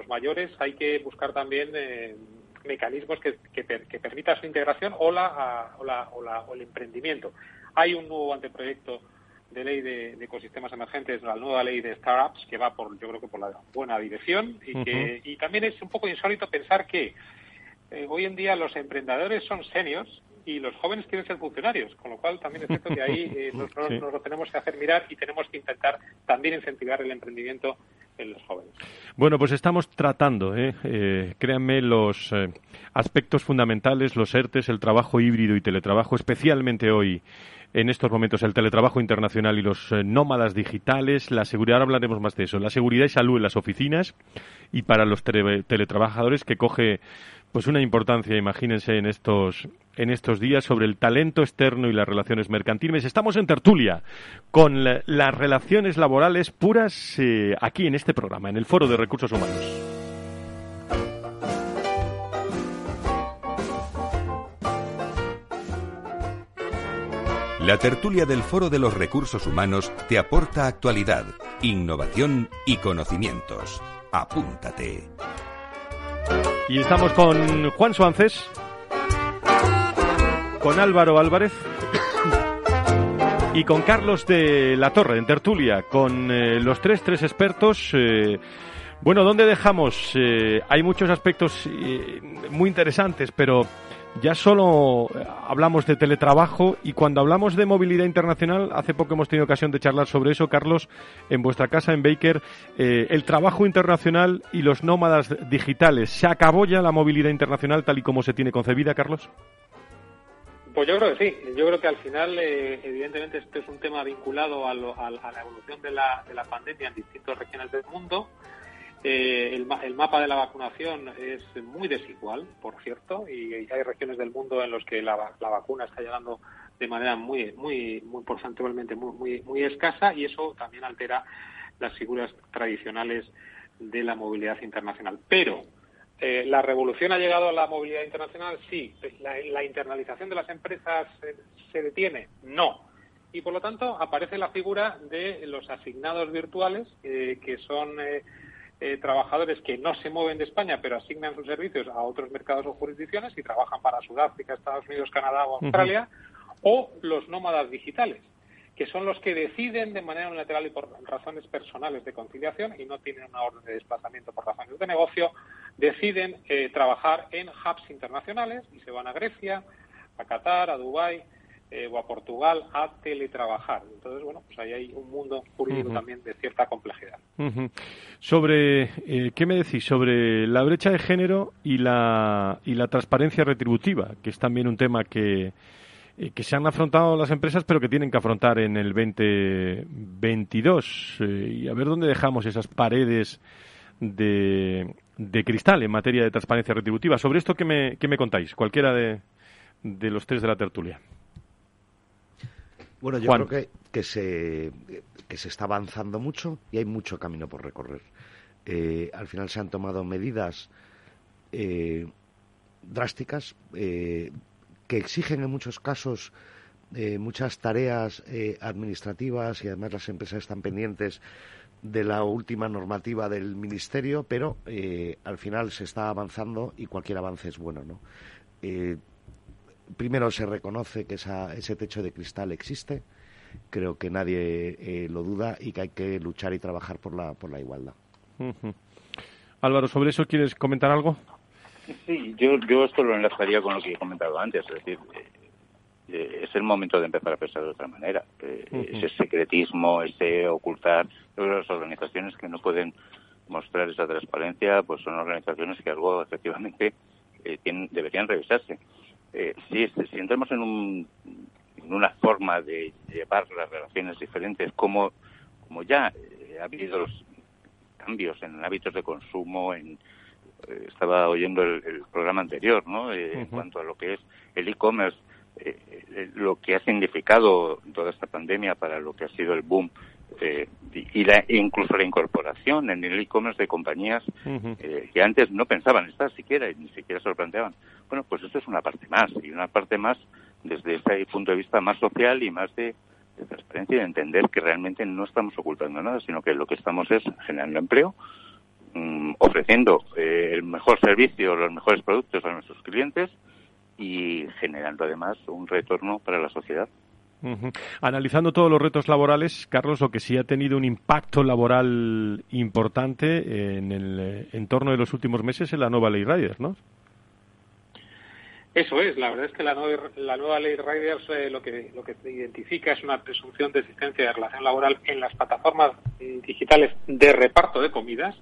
mayores hay que buscar también eh, mecanismos que, permitan su integración o, la, o, el emprendimiento. Hay un nuevo anteproyecto de ley de, ecosistemas emergentes, la nueva ley de startups, que va por, yo creo que por la buena dirección y, que, y también es un poco insólito pensar que eh, hoy en día los emprendedores son seniors y los jóvenes quieren ser funcionarios, con lo cual también es cierto que ahí eh, nosotros nos lo tenemos que hacer mirar y tenemos que intentar también incentivar el emprendimiento Bueno, pues estamos tratando, ¿eh? eh créanme, los eh, aspectos fundamentales, los ERTES, el trabajo híbrido y teletrabajo, especialmente hoy en estos momentos el teletrabajo internacional y los nómadas digitales, la seguridad, ahora hablaremos más de eso, la seguridad y salud en las oficinas y para los teletrabajadores que coge pues una importancia, imagínense, en estos, en estos días sobre el talento externo y las relaciones mercantiles. Estamos en tertulia con las relaciones laborales puras eh, aquí en este programa, en el Foro de Recursos Humanos. La tertulia del Foro de los Recursos Humanos te aporta actualidad, innovación y conocimientos. Apúntate. Y estamos con Juan Suárez, con Álvaro Álvarez y con Carlos de la Torre, en tertulia, con eh, los tres, tres expertos. Eh, bueno, ¿dónde dejamos? Eh, hay muchos aspectos muy interesantes, pero ya solo hablamos de teletrabajo y cuando hablamos de movilidad internacional, hace poco hemos tenido ocasión de charlar sobre eso, Carlos, en vuestra casa en Baker, el trabajo internacional y los nómadas digitales. ¿Se acabó ya la movilidad internacional tal y como se tiene concebida, Carlos? Pues yo creo que sí. Yo creo que al final, eh, evidentemente, este es un tema vinculado a, a la evolución de la, de la pandemia en distintas regiones del mundo. Eh, el, mapa de la vacunación es muy desigual, por cierto, y, hay regiones del mundo en los que la, vacuna está llegando de manera muy, muy, muy porcentualmente muy, muy, escasa y eso también altera las figuras tradicionales de la movilidad internacional. Pero eh, la revolución ha llegado a la movilidad internacional, sí. La, internalización de las empresas se detiene, no. Y por lo tanto aparece la figura de los asignados virtuales, eh, que son eh, trabajadores que no se mueven de España, pero asignan sus servicios a otros mercados o jurisdicciones y trabajan para Sudáfrica, Estados Unidos, Canadá o Australia, o los nómadas digitales, que son los que deciden de manera unilateral y por razones personales de conciliación y no tienen una orden de desplazamiento por razones de negocio, deciden eh, trabajar en hubs internacionales y se van a Grecia, a Qatar, a Dubái, eh, o a Portugal a teletrabajar. Entonces, bueno, pues ahí hay un mundo jurídico también de cierta complejidad. Sobre, eh, ¿qué me decís? Sobre la brecha de género y la, y la transparencia retributiva, que es también un tema que, eh, que se han afrontado las empresas, pero que tienen que afrontar en el 2022. y a ver dónde dejamos esas paredes de, de cristal en materia de transparencia retributiva. Sobre esto, ¿qué me, qué me contáis? Cualquiera de, de los tres de la tertulia. Bueno, yo creo que, que, se, que se está avanzando mucho y hay mucho camino por recorrer. Eh, al final se han tomado medidas eh, drásticas eh, que exigen en muchos casos muchas tareas administrativas y además las empresas están pendientes de la última normativa del ministerio, pero al final se está avanzando y cualquier avance es bueno, ¿no? primero se reconoce que ese techo de cristal existe, creo que nadie eh, lo duda y que hay que luchar y trabajar por la, por la igualdad. Álvaro, ¿sobre eso quieres comentar algo? Sí, yo, yo esto lo enlazaría con lo que he comentado antes, es decir, eh, eh, es el momento de empezar a pensar de otra manera. Ese secretismo, ese ocultar, las organizaciones que no pueden mostrar esa transparencia, pues son organizaciones que algo efectivamente deberían revisarse eh, si, si entramos en, un, en una forma de llevar las relaciones diferentes, como, como ya eh, ha habido cambios en hábitos de consumo, en, eh, estaba oyendo el, programa anterior, ¿no? En cuanto a lo que es el e-commerce, lo que ha significado toda esta pandemia para lo que ha sido el boom y la, incluso la incorporación en el e-commerce de compañías que antes no pensaban estar siquiera y ni siquiera se lo planteaban. Bueno, pues esto es una parte más y una parte más desde ese punto de vista más social y más de, transparencia y de entender que realmente no estamos ocultando nada, sino que lo que estamos es generando empleo, mm, ofreciendo eh, el mejor servicio, los mejores productos a nuestros clientes y generando además un retorno para la sociedad. Analizando todos los retos laborales, Carlos, lo que sí ha tenido un impacto laboral importante en el eh, entorno de los últimos meses es la nueva ley Riders, ¿no? Eso es, la verdad es que la, nueva ley Riders eh, lo, que, lo que identifica es una presunción de existencia de relación laboral en las plataformas digitales de reparto de comidas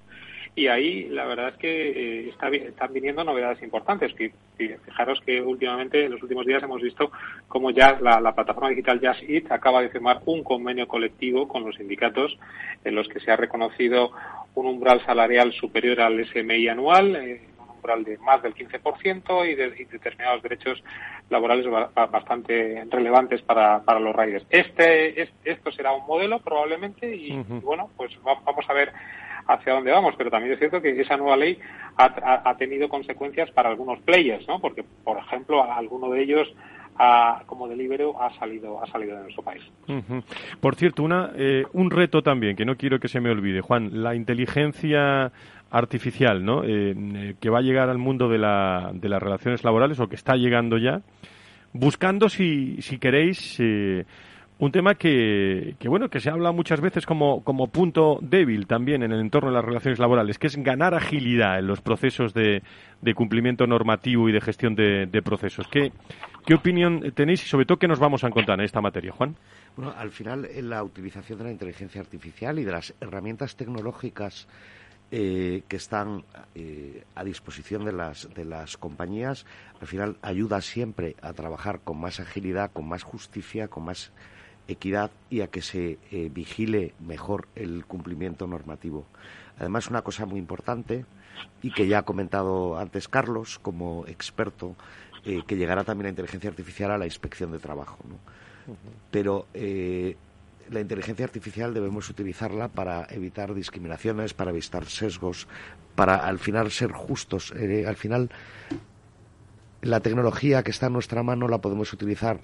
y ahí la verdad es que eh, están viniendo novedades importantes. Fijaros que últimamente, en los últimos días, hemos visto cómo ya la, plataforma digital Just Eat acaba de firmar un convenio colectivo con los sindicatos en los que se ha reconocido un umbral salarial superior al SMI anual. Eh, de más del 15% y, de, determinados derechos laborales bastante relevantes para, para los riders. Este, esto será un modelo probablemente y, bueno, pues vamos a ver hacia dónde vamos, pero también es cierto que esa nueva ley ha, tenido consecuencias para algunos players, ¿no? Porque, por ejemplo, alguno de ellos como delibero ha salido ha salido de nuestro país. Por cierto, una, eh, un reto también que no quiero que se me olvide, Juan, la inteligencia artificial, ¿no? Eh, eh, que va a llegar al mundo de, la, de las relaciones laborales o que está llegando ya, buscando, si, si queréis, eh, un tema que, que, bueno, que se habla muchas veces como, como punto débil también en el entorno de las relaciones laborales, que es ganar agilidad en los procesos de, de cumplimiento normativo y de gestión de, de procesos. ¿Qué, ¿Qué opinión tenéis y sobre todo qué nos vamos a encontrar en esta materia, Juan? Bueno, al final, en la utilización de la inteligencia artificial y de las herramientas tecnológicas eh, que están eh, a disposición de las, de las compañías, al final ayuda siempre a trabajar con más agilidad, con más justicia, con más equidad y a que se eh, vigile mejor el cumplimiento normativo. Además, una cosa muy importante y que ya ha comentado antes Carlos como experto, que llegará también la inteligencia artificial a la inspección de trabajo. Pero la inteligencia artificial debemos utilizarla para evitar discriminaciones, para evitar sesgos, para al final ser justos. Eh, al final, la tecnología que está en nuestra mano la podemos utilizar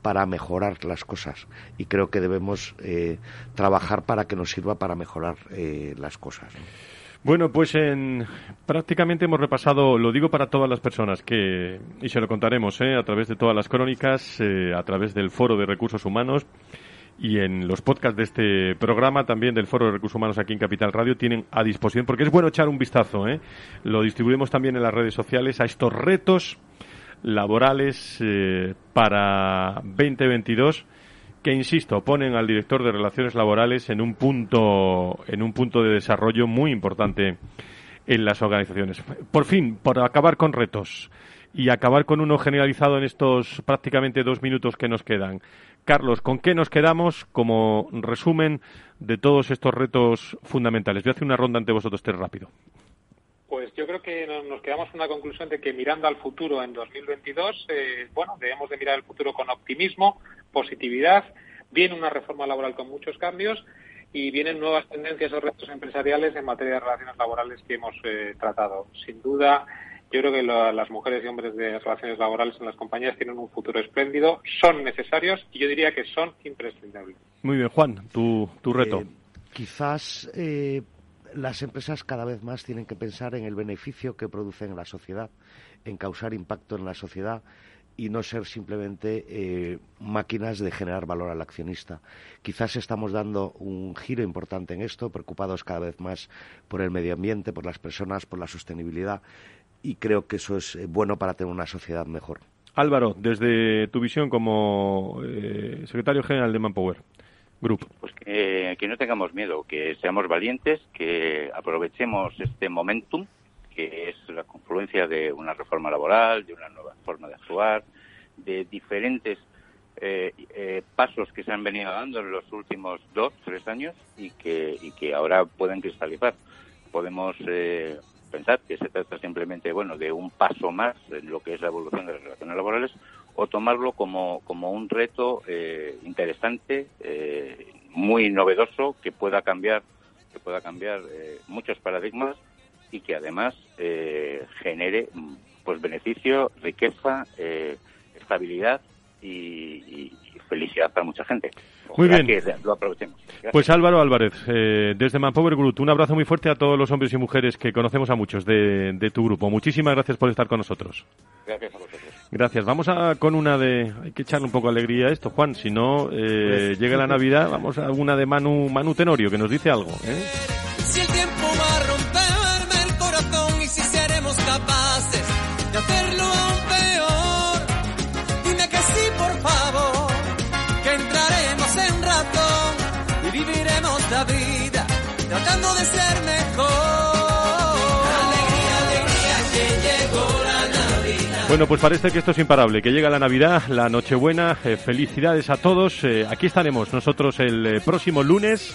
para mejorar las cosas y creo que debemos eh, trabajar para que nos sirva para mejorar eh, las cosas. Bueno, pues en, prácticamente hemos repasado, lo digo para todas las personas que, y se lo contaremos a través de todas las crónicas, a través del Foro de Recursos Humanos, y en los podcasts de este programa, también del Foro de Recursos Humanos aquí en Capital Radio, tienen a disposición, porque es bueno echar un vistazo, ¿eh? lo distribuimos también en las redes sociales, a estos retos laborales eh, para 2022 que insisto ponen al director de relaciones laborales en un punto en un punto de desarrollo muy importante en las organizaciones. Por fin, por acabar con retos y acabar con uno generalizado en estos prácticamente dos minutos que nos quedan. Carlos, ¿con qué nos quedamos como resumen de todos estos retos fundamentales? Voy a una ronda ante vosotros tres rápido. Pues yo creo que nos quedamos con una conclusión de que mirando al futuro en 2022, eh, bueno, debemos de mirar el futuro con optimismo, positividad. Viene una reforma laboral con muchos cambios y vienen nuevas tendencias o retos empresariales en materia de relaciones laborales que hemos eh, tratado. Sin duda, yo creo que las mujeres y hombres de relaciones laborales en las compañías tienen un futuro espléndido, son necesarios y yo diría que son imprescindibles. Muy bien, Juan, tu, tu reto. Eh, quizás eh, las empresas cada vez más tienen que pensar en el beneficio que producen en la sociedad, en causar impacto en la sociedad y no ser simplemente eh, máquinas de generar valor al accionista. Quizás estamos dando un giro importante en esto, preocupados cada vez más por el medio ambiente, por las personas, por la sostenibilidad y creo que eso es eh, bueno para tener una sociedad mejor. Álvaro, desde tu visión como eh, secretario general de Manpower Group. Pues que, no tengamos miedo, que seamos valientes, que aprovechemos este momentum, es la confluencia de una reforma laboral, de una nueva forma de actuar, de diferentes eh, eh, pasos que se han venido dando en los últimos dos, tres años y que, que ahora pueden cristalizar. Podemos eh, pensar que se trata simplemente bueno de un paso más en lo que es la evolución de las relaciones laborales o tomarlo como, como un reto eh, interesante, eh, muy novedoso, que pueda cambiar, que pueda cambiar muchos paradigmas y que además genere pues beneficio, riqueza, estabilidad y, felicidad para mucha gente. Muy bien. Que lo aprovechemos. Pues Álvaro Álvarez, eh, desde Manpower Group, un abrazo muy fuerte a todos los hombres y mujeres que conocemos a muchos de, de tu grupo. Muchísimas gracias por estar con nosotros. Gracias a vosotros. Gracias. Vamos a con una de... Hay que echarle un poco de alegría a esto, Juan. Si no, eh, Pues- llega la Navidad, vamos a una de Manu, Manu Tenorio, que nos dice algo. ¿eh? De ser. Bueno, pues parece que esto es imparable, que llega la Navidad, la Nochebuena, eh, felicidades a todos. Eh, aquí estaremos nosotros el eh, próximo lunes,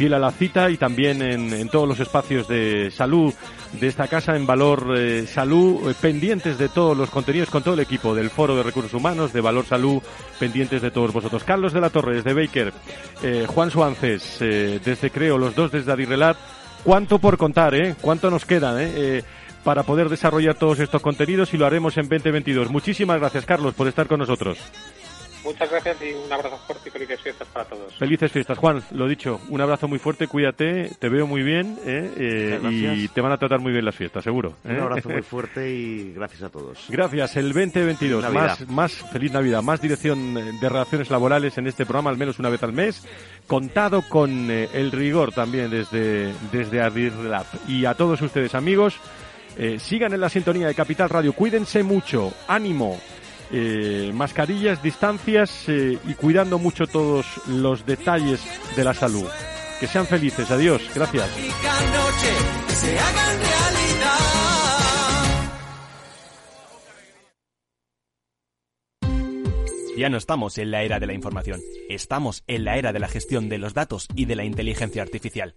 fiel a la cita y también en, en todos los espacios de salud de esta casa en Valor eh, Salud, eh, pendientes de todos los contenidos con todo el equipo del Foro de Recursos Humanos, de Valor Salud, pendientes de todos vosotros. Carlos de la Torre, desde Baker, eh, Juan Suances, desde Creo, los dos desde Adirrelat. ¿Cuánto por contar, eh? ¿Cuánto nos queda? Eh, para poder desarrollar todos estos contenidos y lo haremos en 2022. Muchísimas gracias, Carlos, por estar con nosotros. Muchas gracias y un abrazo fuerte y felices fiestas para todos. Felices fiestas. Juan, lo dicho, un abrazo muy fuerte, cuídate, te veo muy bien ¿eh? Eh, y te van a tratar muy bien las fiestas, seguro. ¿eh? Un abrazo muy fuerte y gracias a todos. Gracias, el 2022, Feliz Navidad. más, más feliz Navidad, más dirección eh, de relaciones laborales en este programa, al menos una vez al mes, contado con eh, el rigor también desde, desde Adirlab. Y a todos ustedes, amigos, eh, sigan en la sintonía de Capital Radio, cuídense mucho, ánimo, eh, mascarillas, distancias eh, y cuidando mucho todos los detalles de la salud. Que sean felices, adiós, gracias. Ya no estamos en la era de la información, estamos en la era de la gestión de los datos y de la inteligencia artificial.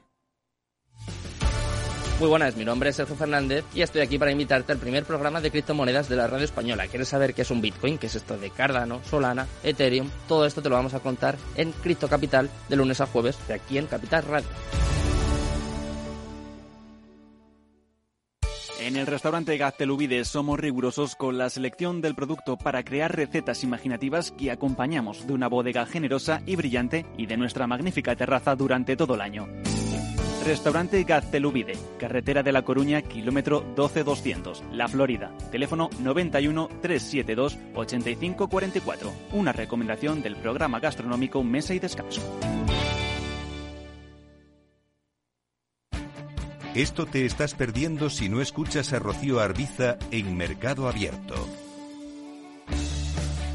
Muy buenas, mi nombre es Sergio Fernández y estoy aquí para invitarte al primer programa de criptomonedas de la radio española. ¿Quieres saber qué es un Bitcoin? ¿Qué es esto de Cardano, Solana, Ethereum? Todo esto te lo vamos a contar en Cripto Capital de lunes a jueves de aquí en Capital Radio. En el restaurante Gaztelubides somos rigurosos con la selección del producto para crear recetas imaginativas que acompañamos de una bodega generosa y brillante y de nuestra magnífica terraza durante todo el año. Restaurante Gaztelubide, carretera de La Coruña, kilómetro 12200, La Florida. Teléfono 91 372 8544. Una recomendación del programa gastronómico Mesa y Descanso. Esto te estás perdiendo si no escuchas a Rocío Arbiza en Mercado Abierto.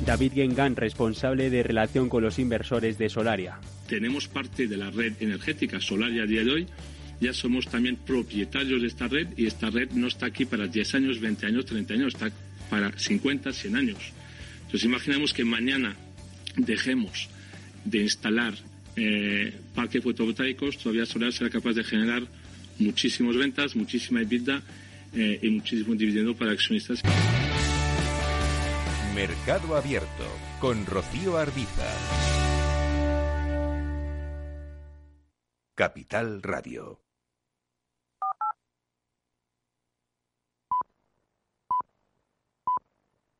David Gengan, responsable de relación con los inversores de Solaria. Tenemos parte de la red energética Solaria a día de hoy. Ya somos también propietarios de esta red y esta red no está aquí para 10 años, 20 años, 30 años, está para 50, 100 años. Entonces imaginemos que mañana dejemos de instalar eh, parques fotovoltaicos, todavía Solaria será capaz de generar muchísimas ventas, muchísima EBITDA eh, y muchísimo dividendo para accionistas. Mercado Abierto con Rocío Arbiza. Capital Radio.